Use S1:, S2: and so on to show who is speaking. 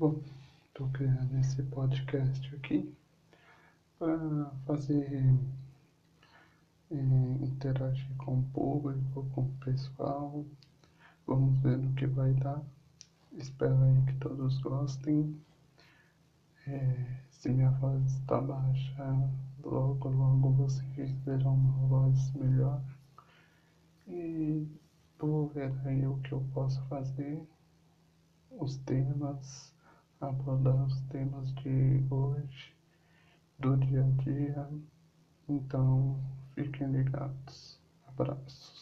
S1: Bom, estou criando esse podcast aqui para fazer é, interagir com o público, com o pessoal. Vamos ver no que vai dar. Espero aí que todos gostem. É, se minha voz está baixa, logo, logo vocês verão uma voz melhor. E vou ver aí o que eu posso fazer, os temas, abordar os temas de hoje, do dia a dia. Então, fiquem ligados. Abraços.